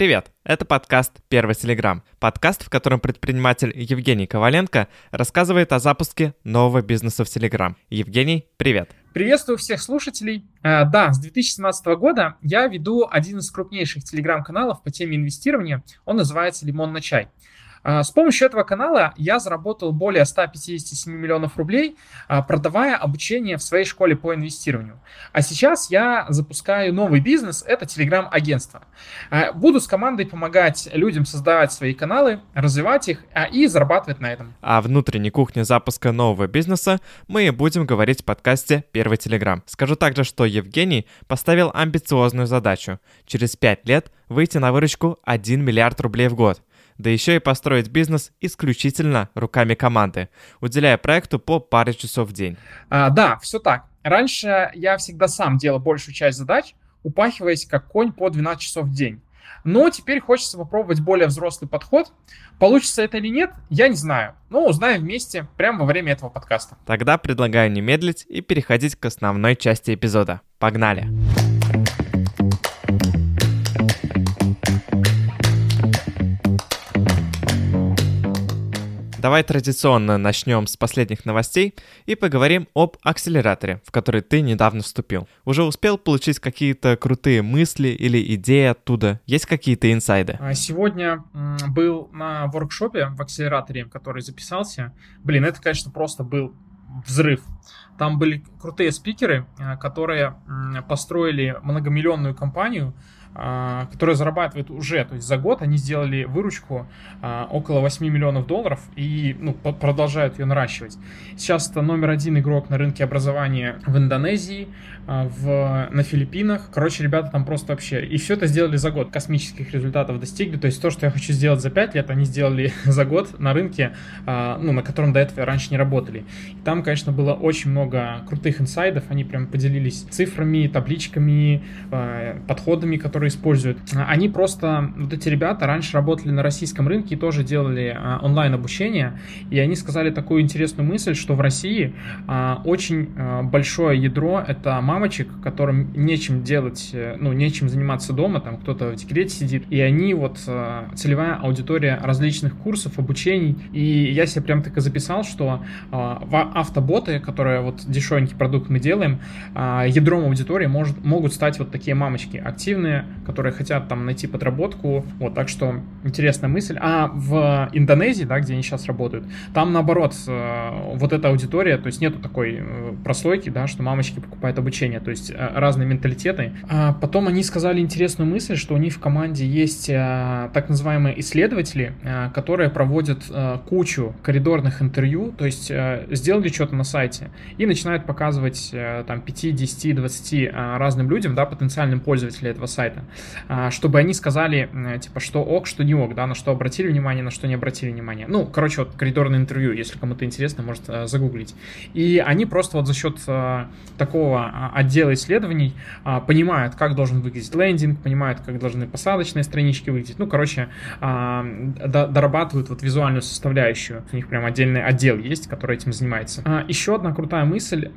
Привет! Это подкаст «Первый Телеграм». Подкаст, в котором предприниматель Евгений Коваленко рассказывает о запуске нового бизнеса в Телеграм. Евгений, привет! Приветствую всех слушателей. А, да, с 2017 года я веду один из крупнейших телеграм-каналов по теме инвестирования. Он называется «Лимон на чай». А, с помощью этого канала я заработал более 157 миллионов рублей, а, продавая обучение в своей школе по инвестированию. А сейчас я запускаю новый бизнес, это телеграм-агентство. А, буду с командой помогать людям создавать свои каналы, развивать их и зарабатывать на этом. О внутренней кухне запуска нового бизнеса мы будем говорить в подкасте «Первый Телеграм». Скажу также, что Евгений поставил амбициозную задачу – через 5 лет выйти на выручку 1 миллиард рублей в год – да еще и построить бизнес исключительно руками команды, уделяя проекту по паре часов в день. А, да, все так. Раньше я всегда сам делал большую часть задач, упахиваясь как конь по 12 часов в день. Но теперь хочется попробовать более взрослый подход. Получится это или нет, я не знаю. Но узнаем вместе прямо во время этого подкаста. Тогда предлагаю не медлить и переходить к основной части эпизода. Погнали! Давай традиционно начнем с последних новостей и поговорим об акселераторе, в который ты недавно вступил. Уже успел получить какие-то крутые мысли или идеи оттуда? Есть какие-то инсайды? А, сегодня был на воркшопе в акселераторе, который записался. Блин, это, конечно, просто был взрыв. Там были крутые спикеры, а, которые построили многомиллионную компанию, а, которые зарабатывают уже, то есть за год они сделали выручку а, около 8 миллионов долларов и ну, продолжают ее наращивать. Сейчас это номер один игрок на рынке образования в Индонезии, а, в, на Филиппинах. Короче, ребята там просто вообще... И все это сделали за год. Космических результатов достигли. То есть то, что я хочу сделать за 5 лет, они сделали за год на рынке, ну, на котором до этого раньше не работали. И там, конечно, было очень много крутых инсайдов. Они прям поделились цифрами, табличками, подходами, которые которые используют, они просто, вот эти ребята раньше работали на российском рынке и тоже делали а, онлайн обучение, и они сказали такую интересную мысль, что в России а, очень а, большое ядро это мамочек, которым нечем делать, э, ну, нечем заниматься дома, там кто-то в декрете сидит, и они вот целевая аудитория различных курсов, обучений, и я себе прям так и записал, что автоботы, которые вот дешевенький продукт мы делаем, ядром аудитории может, могут стать вот такие мамочки, активные, которые хотят там найти подработку. Вот, так что интересная мысль. А в Индонезии, да, где они сейчас работают, там наоборот, э, вот эта аудитория, то есть нету такой э, прослойки, да, что мамочки покупают обучение, то есть э, разные менталитеты. А потом они сказали интересную мысль, что у них в команде есть так называемые исследователи, которые проводят кучу коридорных интервью, то есть сделали что-то на сайте и начинают показывать там 5, 10, 20 разным людям, да, потенциальным пользователям этого сайта, сайта, а, чтобы они сказали, типа, что ок, что не ок, да, на что обратили внимание, на что не обратили внимание. Ну, короче, вот коридорное интервью, если кому-то интересно, может а, загуглить. И они просто вот за счет а, такого отдела исследований понимают, как должен выглядеть лендинг, понимают, как должны посадочные странички выглядеть. Ну, короче, дорабатывают вот визуальную составляющую. У них прям отдельный отдел есть, который этим занимается. Еще одна крутая мысль.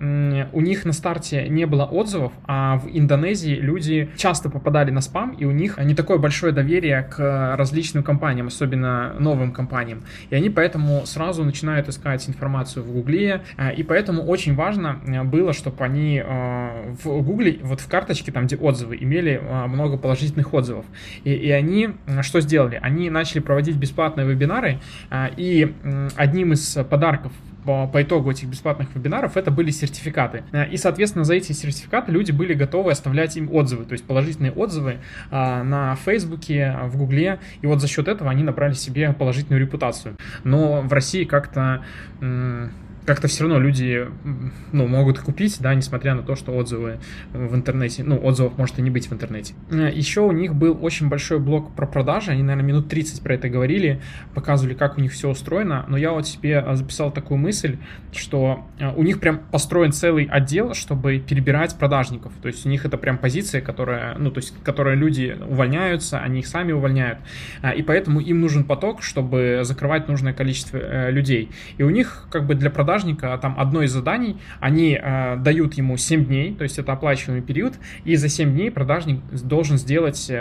У них на старте не было отзывов, а в Индонезии люди часто попадали на спам, и у них не такое большое доверие к различным компаниям, особенно новым компаниям. И они поэтому сразу начинают искать информацию в Гугле, а, и поэтому очень важно э, было, чтобы они э, в Гугле, вот в карточке, там, где отзывы, имели э, много положительных отзывов. И, и они что сделали? Они начали проводить бесплатные вебинары, и одним из подарков по, по итогу этих бесплатных вебинаров это были сертификаты. Э, и, соответственно, за эти сертификаты люди были готовы оставлять им отзывы, то есть положительные отзывы а, на Фейсбуке, в Гугле. И вот за счет этого они набрали себе положительную репутацию. Но в России как-то как-то все равно люди ну, могут купить, да, несмотря на то, что отзывы в интернете, ну, отзывов может и не быть в интернете. Э, Еще у них был очень большой блок про продажи, они, наверное, минут 30 про это говорили, показывали, как у них все устроено, но я вот себе записал такую мысль, что у них прям построен целый отдел, чтобы перебирать продажников. То есть у них это прям позиция, которая, ну, то есть, которая люди увольняются, они их сами увольняют. И поэтому им нужен поток, чтобы закрывать нужное количество людей. И у них как бы для продажника там одно из заданий, они дают ему 7 дней, то есть это оплачиваемый период, и за 7 дней продажник должен сделать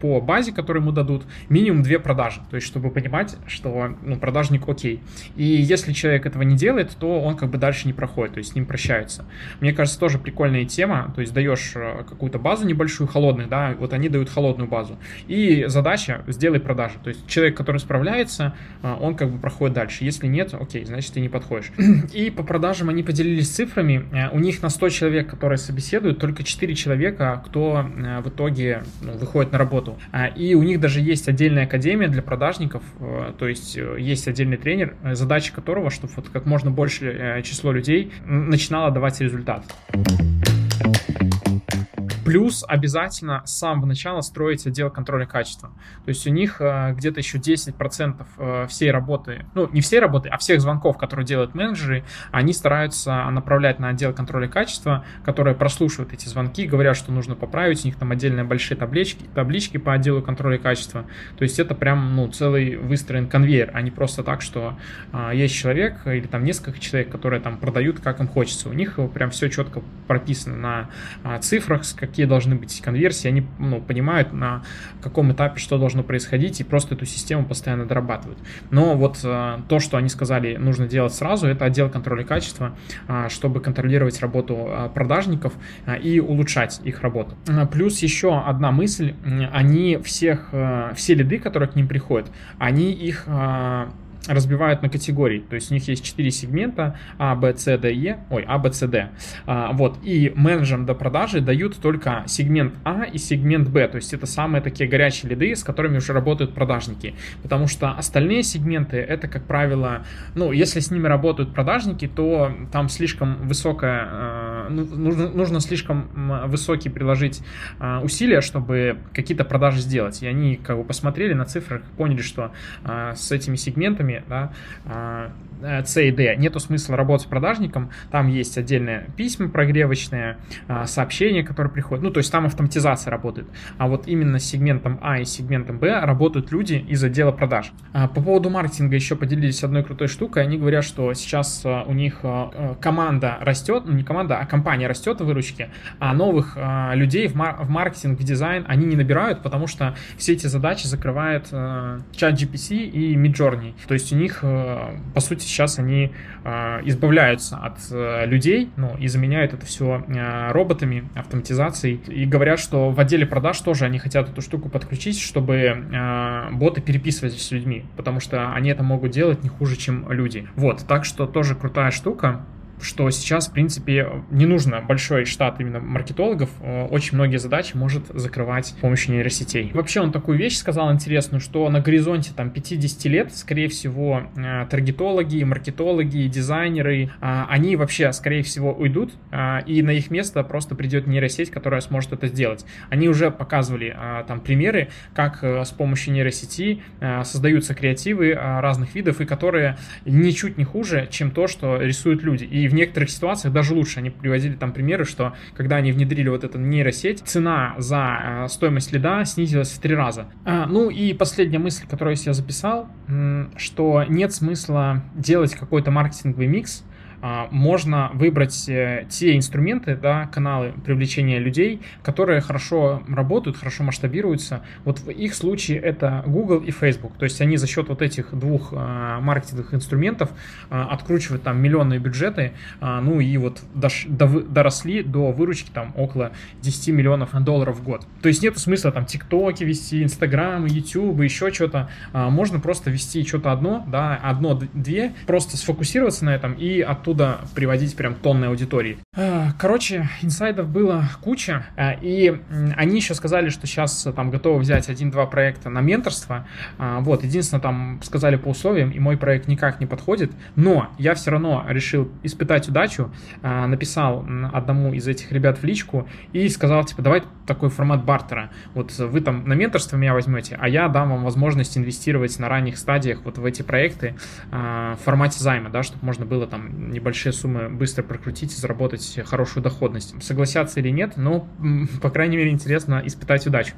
по базе, которую ему дадут, минимум 2 продажи. То есть чтобы понимать, что ну, продажник окей. И если человек этого не делает, то он как бы дальше не проходит, то есть с ним прощаются. Мне кажется, тоже прикольная тема, то есть даешь э, какую-то базу небольшую, холодных, да, вот они дают холодную базу. И задача сделай продажи. То есть человек, который справляется, э, он как бы проходит дальше. Если нет, окей, значит ты не подходишь. И по продажам они поделились цифрами. Э, у них на 100 человек, которые собеседуют, только 4 человека, кто в итоге ну, выходит на работу. И у них даже есть отдельная академия для продажников, то есть есть отдельный тренер, задача которого, чтобы вот как можно больше число людей начинало давать результат. Плюс обязательно с самого начала строить отдел контроля качества. То есть у них э, где-то еще 10% э, всей работы, ну не всей работы, а всех звонков, которые делают менеджеры, они стараются направлять на отдел контроля качества, которые прослушивают эти звонки, говорят, что нужно поправить, у них там отдельные большие таблички, таблички по отделу контроля качества. То есть это прям ну, целый выстроен конвейер, а не просто так, что э, есть человек или там несколько человек, которые там продают, как им хочется. У них прям все четко прописано на э, цифрах, как какие должны быть конверсии, они ну, понимают, на каком этапе что должно происходить, и просто эту систему постоянно дорабатывают. Но вот э, то, что они сказали, нужно делать сразу, это отдел контроля качества, э, чтобы контролировать работу э, продажников и улучшать их работу. Плюс еще одна мысль, они всех, все лиды, которые к ним приходят, они их разбивают на категории. То есть у них есть 4 сегмента А, Б, С, Д, Е. Ой, А, Б, С, Д. А, вот. И менеджерам до продажи дают только сегмент А и сегмент Б. То есть это самые такие горячие лиды, с которыми уже работают продажники. Потому что остальные сегменты, это, как правило, ну, если с ними работают продажники, то там слишком высокая, э, ну, нужно, нужно слишком высокие приложить э, усилия, чтобы какие-то продажи сделать. И они как бы посмотрели на цифрах, поняли, что э, с этими сегментами продажниками, да, а, э, C и D, нету смысла работать с продажником, там есть отдельные письма прогревочные, а, сообщения, которые приходят, ну, то есть там автоматизация работает, а вот именно с сегментом А и сегментом Б работают люди из отдела продаж. А, по поводу маркетинга еще поделились одной крутой штукой, они говорят, что сейчас у них команда растет, ну, не команда, а компания растет в выручке, а новых людей в, мар- в маркетинг, в дизайн они не набирают, потому что все эти задачи закрывает чат GPT и Midjourney. То есть у них, э, по сути, сейчас они э, избавляются от э, людей, ну, и заменяют это все роботами, автоматизацией. И говорят, что в отделе продаж тоже они хотят эту штуку подключить, чтобы боты переписывались с людьми, потому что они это могут делать не хуже, чем люди. Вот, так что тоже крутая штука что сейчас, в принципе, не нужно большой штат именно маркетологов, э, очень многие задачи может закрывать с помощью нейросетей. Вообще он такую вещь сказал интересную, что на горизонте там 50 лет, скорее всего, э, таргетологи, маркетологи, дизайнеры, э, они вообще, скорее всего, уйдут, и на их место просто придет нейросеть, которая сможет это сделать. Они уже показывали там примеры, как с помощью нейросети создаются креативы разных видов, и которые ничуть не хуже, чем то, что рисуют люди. И в некоторых ситуациях даже лучше. Они приводили там примеры, что когда они внедрили вот эту нейросеть, цена за э, стоимость лида снизилась в три раза. А, ну и последняя мысль, которую я записал, что нет смысла делать какой-то маркетинговый микс, можно выбрать э, те инструменты, да, каналы привлечения людей, которые хорошо работают, хорошо масштабируются. Вот в их случае это Google и Facebook. То есть они за счет вот этих двух а, маркетинговых инструментов а, откручивают там миллионные бюджеты, ну и вот доросли до выручки там около 10 миллионов долларов в год. То есть нет смысла там ТикТоки вести, Инстаграм, Ютуб, еще что-то. Можно просто вести что-то одно, да, одно-две, просто сфокусироваться на этом и оттуда оттуда приводить прям тонны аудитории. А, короче, инсайдов было куча, а, и они еще сказали, что сейчас там готовы взять один-два проекта на менторство. А, вот, единственное, там сказали по условиям, и мой проект никак не подходит, но я все равно решил испытать удачу, написал одному из этих ребят в личку и сказал, типа, давай такой формат бартера. Вот вы там на менторство меня возьмете, а я дам вам возможность инвестировать на ранних стадиях вот в эти проекты в формате займа, да, чтобы можно было там небольшие суммы быстро прокрутить и заработать хорошую доходность. Согласятся или нет, но, по крайней мере, интересно испытать удачу.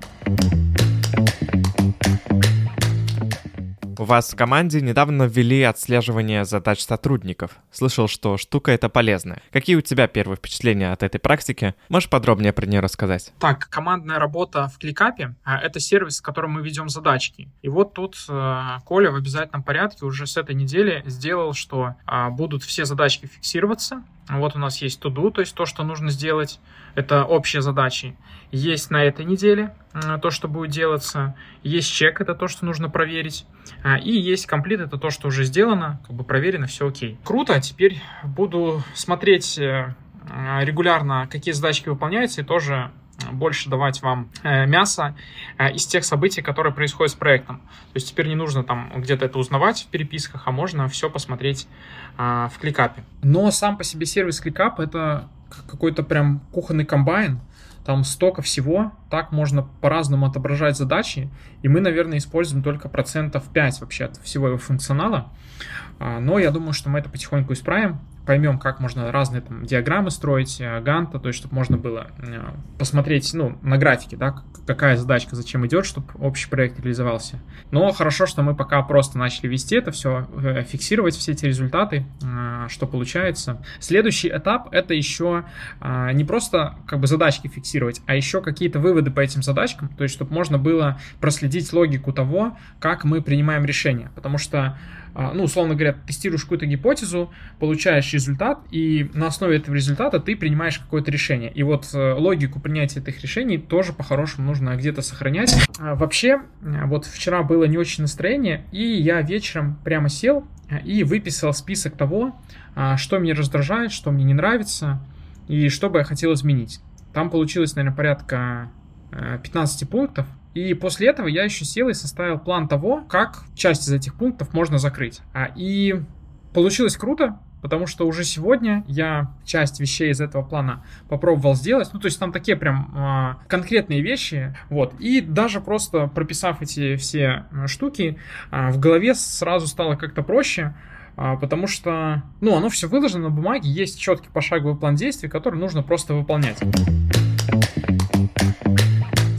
У вас в команде недавно ввели отслеживание задач сотрудников. Слышал, что штука эта полезная. Какие у тебя первые впечатления от этой практики? Можешь подробнее про нее рассказать? Так, командная работа в кликапе а, — это сервис, с которым мы ведем задачки. И вот тут э, Коля в обязательном порядке уже с этой недели сделал, что э, будут все задачки фиксироваться, вот у нас есть to-do, то есть то, что нужно сделать. Это общие задачи. Есть на этой неделе то, что будет делаться. Есть чек, это то, что нужно проверить. А, и есть комплит, это то, что уже сделано, как бы проверено, все окей. Круто, теперь буду смотреть э, регулярно, какие задачки выполняются, и тоже больше давать вам э, мясо э, из тех событий, которые происходят с проектом. То есть теперь не нужно там где-то это узнавать в переписках, а можно все посмотреть э, в кликапе. Но сам по себе сервис кликап это какой-то прям кухонный комбайн, там столько всего, так можно по-разному отображать задачи, и мы, наверное, используем только процентов 5 вообще от всего его функционала, а, но я думаю, что мы это потихоньку исправим, поймем, как можно разные там диаграммы строить, э, ганта, то есть, чтобы можно было э, посмотреть, ну, на графике, да, какая задачка зачем идет, чтобы общий проект реализовался. Но хорошо, что мы пока просто начали вести это все, э, фиксировать все эти результаты, что получается. Следующий этап — это еще не просто как бы задачки фиксировать, а еще какие-то выводы по этим задачкам, то есть, чтобы можно было проследить логику того, как мы принимаем решения, потому что ну, условно говоря, тестируешь какую-то гипотезу, получаешь результат, и на основе этого результата ты принимаешь какое-то решение. И вот э, логику принятия этих решений тоже по-хорошему нужно где-то сохранять. А, вообще, э, вот вчера было не очень настроение, и я вечером прямо сел э, и выписал список того, а, что мне раздражает, что мне не нравится, и что бы я хотел изменить. Там получилось, наверное, порядка 15 пунктов, и после этого я еще сел и составил план того, как часть из этих пунктов можно закрыть. А, и получилось круто, потому что уже сегодня я часть вещей из этого плана попробовал сделать. Ну, то есть там такие прям а, конкретные вещи, вот. И даже просто прописав эти все штуки, а, в голове сразу стало как-то проще, а, потому что, ну, оно все выложено на бумаге, есть четкий пошаговый план действий, который нужно просто выполнять.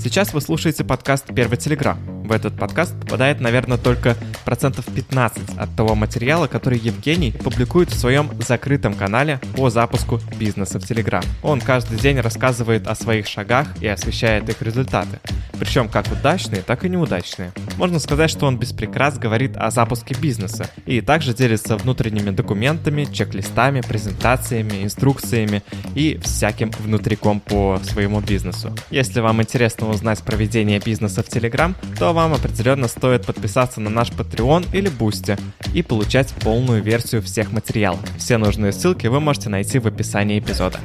Сейчас вы слушаете подкаст «Первый телеграм». В этот подкаст попадает, наверное, только процентов 15 от того материала, который Евгений публикует в своем закрытом канале по запуску бизнеса в Телеграм. Он каждый день рассказывает о своих шагах и освещает их результаты. Причем как удачные, так и неудачные. Можно сказать, что он без прикрас говорит о запуске бизнеса и также делится внутренними документами, чек-листами, презентациями, инструкциями и всяким внутриком по своему бизнесу. Если вам интересно узнать про ведение бизнеса в Telegram, то вам определенно стоит подписаться на наш Patreon или Boosty и получать полную версию всех материалов. Все нужные ссылки вы можете найти в описании эпизода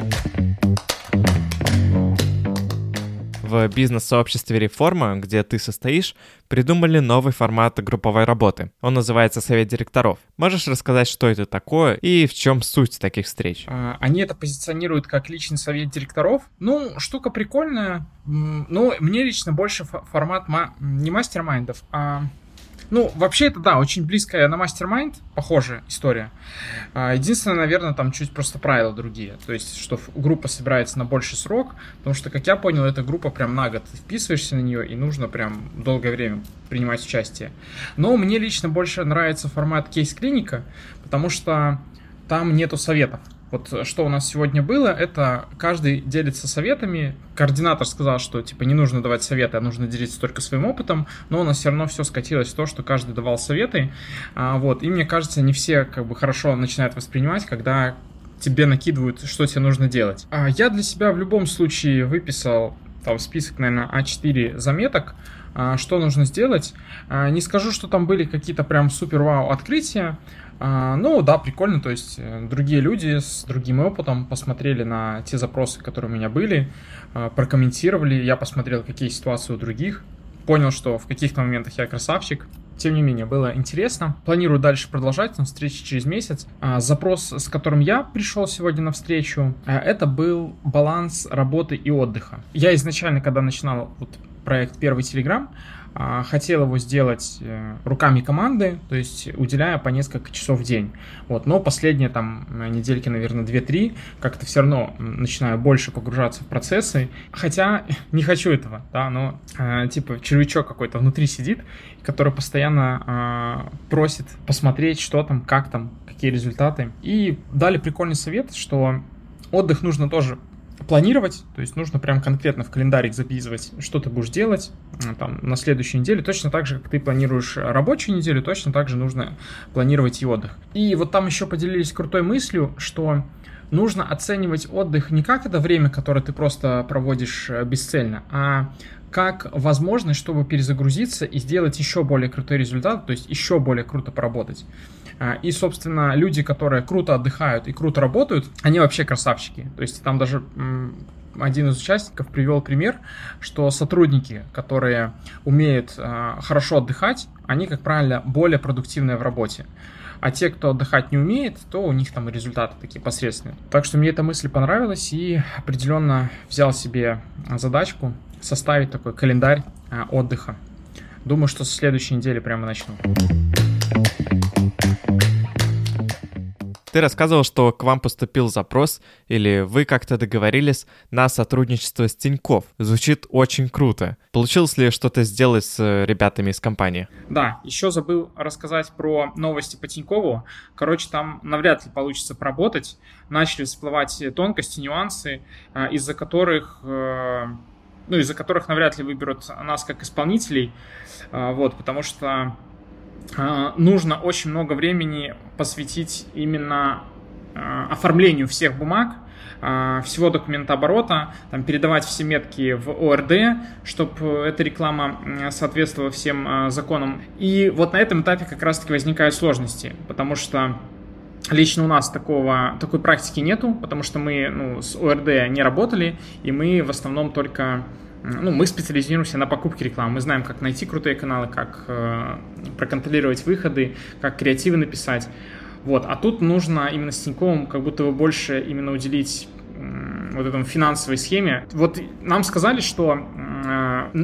в бизнес-сообществе Реформа, где ты состоишь, придумали новый формат групповой работы. Он называется Совет директоров. Можешь рассказать, что это такое и в чем суть таких встреч? А, они это позиционируют как личный совет директоров. Ну, штука прикольная. Ну, мне лично больше формат не мастер-майндов, а ну, вообще это, да, очень близкая на Mastermind, похожая история. А, единственное, наверное, там чуть просто правила другие. То есть, что группа собирается на больший срок, потому что, как я понял, эта группа прям на год. Вписываешься на нее, и нужно прям долгое время принимать участие. Но мне лично больше нравится формат кейс-клиника, потому что там нету советов. Вот э, что у нас сегодня было, это каждый делится советами. Координатор сказал, что типа не нужно давать советы, а нужно делиться только своим опытом, но у нас все равно все скатилось в то, что каждый давал советы. А, вот, и мне кажется, не все как бы хорошо начинают воспринимать, когда тебе накидывают, что тебе нужно делать. А я для себя в любом случае выписал там список, наверное, А4 заметок, а, что нужно сделать. А, не скажу, что там были какие-то прям супер-вау открытия, а, ну да, прикольно, то есть э, другие люди с другим опытом посмотрели на те запросы, которые у меня были, прокомментировали, я посмотрел, какие ситуации у других, понял, что в каких-то моментах я красавчик, тем не менее, было интересно. Планирую дальше продолжать, на встрече через месяц. запрос, с которым я пришел сегодня на встречу, это был баланс работы и отдыха. Я изначально, когда начинал вот проект «Первый Телеграм», а, хотел его сделать э, руками команды, то есть уделяя по несколько часов в день. Вот, но последние там недельки, наверное, 2-3, как-то все равно начинаю больше погружаться в процессы. Хотя не хочу этого, да, но э, типа червячок какой-то внутри сидит, который постоянно э, просит посмотреть, что там, как там, какие результаты. И дали прикольный совет, что отдых нужно тоже планировать, то есть нужно прям конкретно в календарик записывать, что ты будешь делать там, на следующей неделе, точно так же, как ты планируешь рабочую неделю, точно так же нужно планировать и отдых. И вот там еще поделились крутой мыслью, что нужно оценивать отдых не как это время, которое ты просто проводишь э, бесцельно, а как возможность, чтобы перезагрузиться и сделать еще более крутой результат, то есть еще более круто поработать. А, и, собственно, люди, которые круто отдыхают и круто работают, они вообще красавчики. То есть там даже один из участников привел пример, что сотрудники, которые умеют а, хорошо отдыхать, они, как правило, более продуктивные в работе. А те, кто отдыхать не умеет, то у них там результаты такие посредственные. Так что мне эта мысль понравилась и определенно взял себе задачку составить такой календарь а, отдыха. Думаю, что со следующей недели прямо начну. Ты рассказывал, что к вам поступил запрос, или вы как-то договорились на сотрудничество с Тиньков. Звучит очень круто. Получилось ли что-то сделать с э, ребятами из компании? Да, еще забыл рассказать про новости по Тинькову. Короче, там навряд ли получится поработать. Начали всплывать тонкости, нюансы, э, из-за которых э, ну, из-за которых навряд ли выберут нас как исполнителей, вот, потому что нужно очень много времени посвятить именно а, оформлению всех бумаг, а, всего документооборота, там, передавать все метки в ОРД, чтобы эта реклама соответствовала всем законам. И вот на этом этапе как раз-таки возникают сложности, потому что Лично у нас такого, такой практики нету, потому что мы ну, с ОРД не работали, и мы в основном только ну, мы специализируемся на покупке рекламы. Мы знаем, как найти крутые каналы, как э, проконтролировать выходы, как креативы написать. Вот. А тут нужно именно с Тиньковым как будто бы больше именно уделить вот этому финансовой схеме. Вот нам сказали, что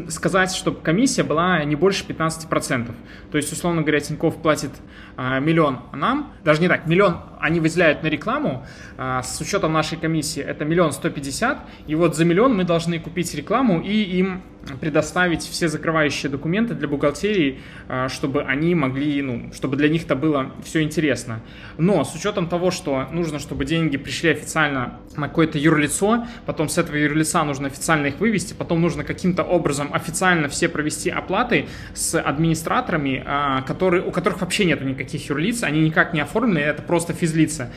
сказать, чтобы комиссия была не больше 15%. То есть, условно говоря, Тиньков платит э, миллион нам, даже не так, миллион они выделяют на рекламу, э, с учетом нашей комиссии это миллион сто пятьдесят, и вот за миллион мы должны купить рекламу и им предоставить все закрывающие документы для бухгалтерии, а, чтобы они могли, ну, чтобы для них это было все интересно. Но с учетом того, что нужно, чтобы деньги пришли официально на какое-то юрлицо, потом с этого юрлица нужно официально их вывести, потом нужно каким-то образом официально все провести оплаты с администраторами, а, которые, у которых вообще нет никаких юрлиц, они никак не оформлены, это просто физлица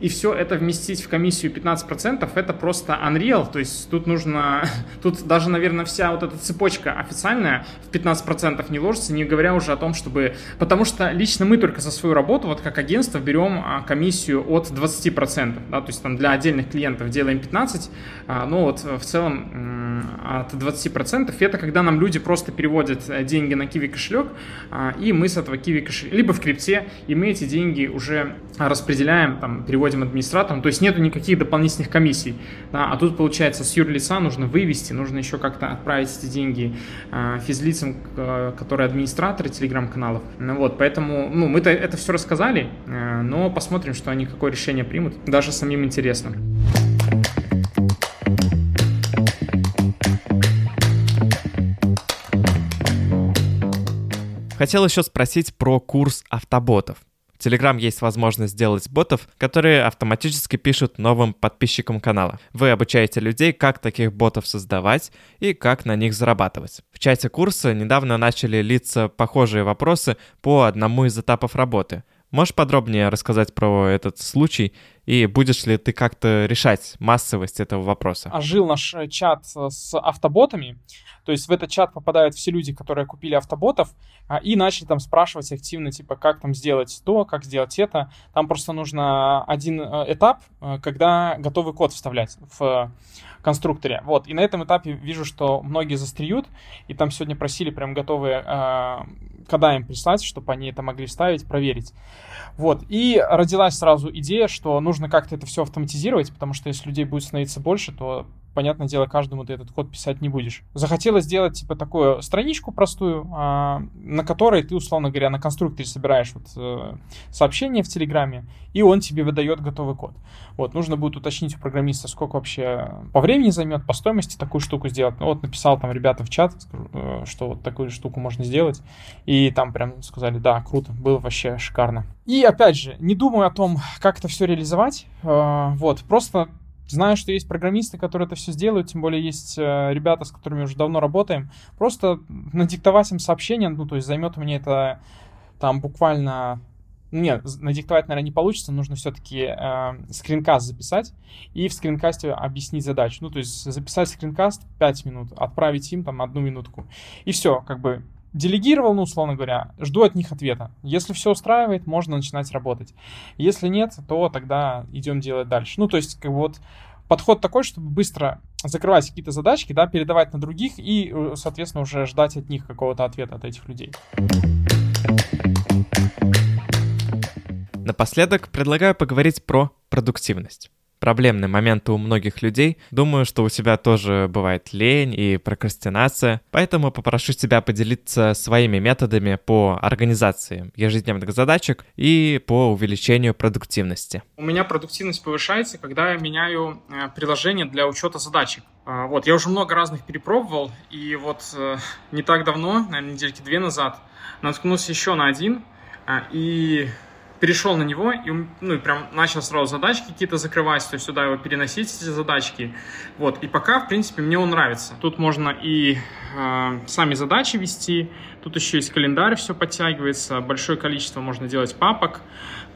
и все это вместить в комиссию 15%, это просто unreal, то есть тут нужно, тут даже, наверное, вся вот эта цепочка официальная в 15% не ложится, не говоря уже о том, чтобы, потому что лично мы только за свою работу, вот как агентство, берем а, комиссию от 20%, да, то есть там для отдельных клиентов делаем 15%, а, но вот в целом от 20% это когда нам люди просто переводят э, деньги на Kiwi кошелек, а, и мы с этого Kiwi кошелька, либо в крипте, и мы эти деньги уже распределяем, там, переводим переводим администратором, то есть нету никаких дополнительных комиссий, да, а тут получается с юрлица нужно вывести, нужно еще как-то отправить эти деньги э, физлицам, э, которые администраторы телеграм-каналов, ну вот, поэтому, ну, мы-то это все рассказали, э, но посмотрим, что они какое решение примут, даже самим интересно. Хотел еще спросить про курс автоботов. В Telegram есть возможность сделать ботов, которые автоматически пишут новым подписчикам канала. Вы обучаете людей, как таких ботов создавать и как на них зарабатывать. В чате курса недавно начали литься похожие вопросы по одному из этапов работы. Можешь подробнее рассказать про этот случай И будешь ли ты как-то решать массовость этого вопроса? Ожил наш э, чат с автоботами. То есть в этот чат попадают все люди, которые купили автоботов, а, и начали там спрашивать активно, типа, как там сделать то, как сделать это. Там просто нужно один э, этап, э, когда готовый код вставлять в конструкторе. Вот, и на этом этапе вижу, что многие застреют, и там сегодня просили прям готовые кода им прислать, чтобы они это могли вставить, проверить. Вот, и родилась сразу идея, что нужно как-то это все автоматизировать, потому что если людей будет становиться больше, то понятное дело, каждому ты этот код писать не будешь. Захотелось сделать, типа, такую страничку простую, а, на которой ты, условно говоря, на конструкторе собираешь вот э, сообщение в Телеграме, и он тебе выдает готовый код. Вот, нужно будет уточнить у программиста, сколько вообще по времени займет, по стоимости такую штуку сделать. Ну, вот написал там ребята в чат, э, что вот такую штуку можно сделать, и там прям сказали, да, круто, было вообще шикарно. И опять же, не думаю о том, как это все реализовать, э, вот, просто Знаю, что есть программисты, которые это все сделают, тем более есть э, ребята, с которыми уже давно работаем. Просто надиктовать им сообщение, ну, то есть займет меня это там буквально... Нет, надиктовать, наверное, не получится, нужно все-таки э, скринкаст записать и в скринкасте объяснить задачу. Ну, то есть записать скринкаст 5 минут, отправить им там одну минутку. И все, как бы делегировал, ну, условно говоря, жду от них ответа. Если все устраивает, можно начинать работать. Если нет, то тогда идем делать дальше. Ну, то есть, как вот подход такой, чтобы быстро закрывать какие-то задачки, да, передавать на других и, э, соответственно, уже ждать от них какого-то ответа от этих людей. Напоследок предлагаю поговорить про продуктивность проблемные моменты у многих людей. Думаю, что у тебя тоже бывает лень и прокрастинация, поэтому попрошу тебя поделиться своими методами по организации ежедневных задачек и по увеличению продуктивности. У меня продуктивность повышается, когда я меняю э, приложение для учета задачек. А, вот, я уже много разных перепробовал, и вот э, не так давно, наверное, недельки две назад, наткнулся еще на один, а, и перешел на него и, ну, и прям начал сразу задачки какие-то закрывать, то есть сюда его переносить, эти задачки. Вот, и пока, в принципе, мне он нравится. Тут можно и э, сами задачи вести, тут еще есть календарь, все подтягивается, большое количество можно делать папок,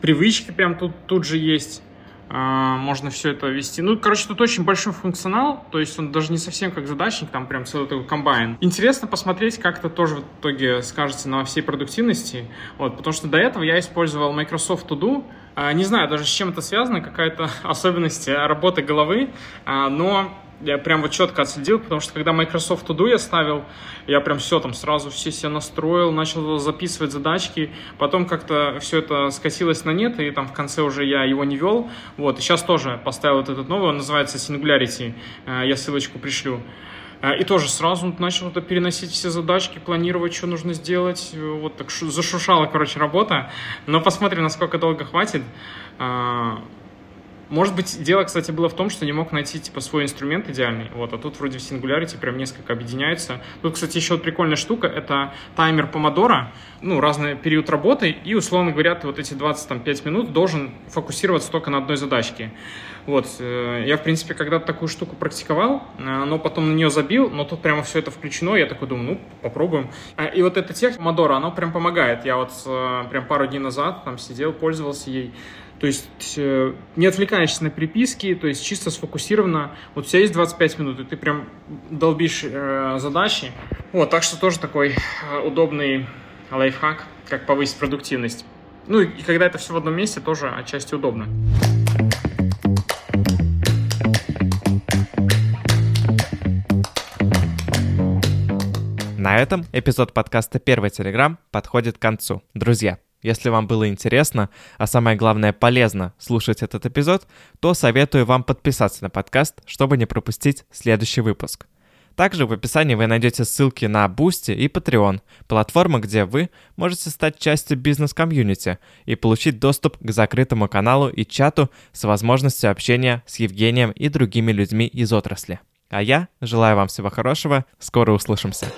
привычки прям тут, тут же есть. А, можно все это вести. Ну, короче, тут очень большой функционал, то есть он даже не совсем как задачник, там прям целый такой комбайн. Интересно посмотреть, как это тоже в итоге скажется на всей продуктивности, вот, потому что до этого я использовал Microsoft To Do, а, не знаю даже с чем это связано, какая-то особенность работы головы, а, но я прям вот четко отследил, потому что когда Microsoft To Do я ставил, я прям все там сразу все себе настроил, начал записывать задачки, потом как-то все это скосилось на нет, и там в конце уже я его не вел, вот, и сейчас тоже поставил вот этот новый, он называется Singularity, э, я ссылочку пришлю. Э, и тоже сразу начал это переносить все задачки, планировать, что нужно сделать. Вот так зашушала, короче, работа. Но посмотрим, насколько долго хватит. Может быть, дело, кстати, было в том, что не мог найти, типа, свой инструмент идеальный, вот, а тут вроде в Singularity прям несколько объединяются. Тут, кстати, еще вот прикольная штука, это таймер помодора, ну, разный период работы, и, условно говоря, ты вот эти 25 минут должен фокусироваться только на одной задачке. Вот, э, я, в принципе, когда-то такую штуку практиковал, э, но потом на нее забил, но тут прямо все это включено, я такой думаю, ну, попробуем. А, и вот эта техника Помодора, она прям помогает. Я вот э, прям пару дней назад там сидел, пользовался ей, то есть э, не отвлекаешься на переписки, то есть чисто сфокусированно. Вот у тебя есть 25 минут, и ты прям долбишь э, задачи. Вот, так что тоже такой э, удобный лайфхак, как повысить продуктивность. Ну и когда это все в одном месте, тоже отчасти удобно. На этом эпизод подкаста «Первый Телеграм» подходит к концу. Друзья, если вам было интересно, а самое главное полезно слушать этот эпизод, то советую вам подписаться на подкаст, чтобы не пропустить следующий выпуск. Также в описании вы найдете ссылки на Boosty и Patreon, платформы, где вы можете стать частью бизнес-комьюнити и получить доступ к закрытому каналу и чату с возможностью общения с Евгением и другими людьми из отрасли. А я желаю вам всего хорошего, скоро услышимся.